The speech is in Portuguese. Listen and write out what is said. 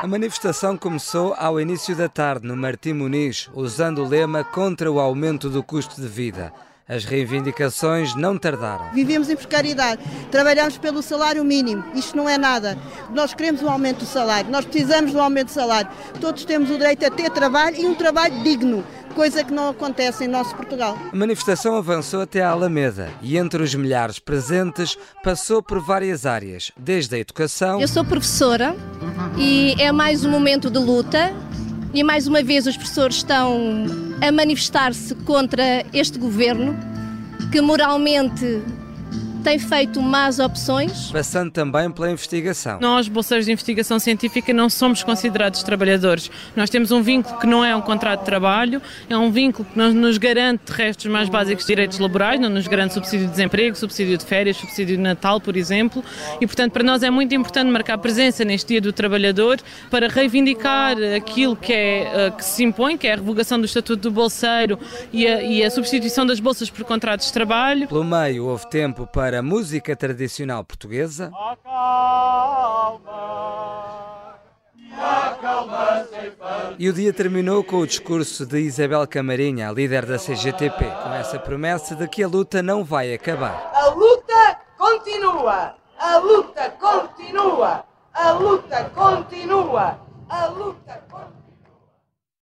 A manifestação começou ao início da tarde no Martim Muniz, usando o lema contra o aumento do custo de vida. As reivindicações não tardaram. Vivemos em precariedade, trabalhamos pelo salário mínimo, isto não é nada. Nós queremos um aumento do salário, nós precisamos do aumento do salário. Todos temos o direito a ter trabalho e um trabalho digno coisa que não acontece em nosso Portugal. A manifestação avançou até a Alameda e entre os milhares presentes passou por várias áreas, desde a educação. Eu sou professora e é mais um momento de luta. E mais uma vez os professores estão a manifestar-se contra este governo que moralmente tem feito más opções. Passando também pela investigação. Nós, bolseiros de investigação científica, não somos considerados trabalhadores. Nós temos um vínculo que não é um contrato de trabalho, é um vínculo que não nos garante restos mais básicos de direitos laborais, não nos garante subsídio de desemprego, subsídio de férias, subsídio de Natal, por exemplo. E, portanto, para nós é muito importante marcar presença neste Dia do Trabalhador para reivindicar aquilo que, é, eh, que se impõe, que é a revogação do Estatuto do Bolseiro e a, e a substituição das bolsas por contratos de trabalho. Pelo meio, houve tempo para para a música tradicional portuguesa. E o dia terminou com o discurso de Isabel Camarinha, líder da CGTP, com essa promessa de que a luta não vai acabar. A luta continua! A luta continua! A luta continua! A luta continua!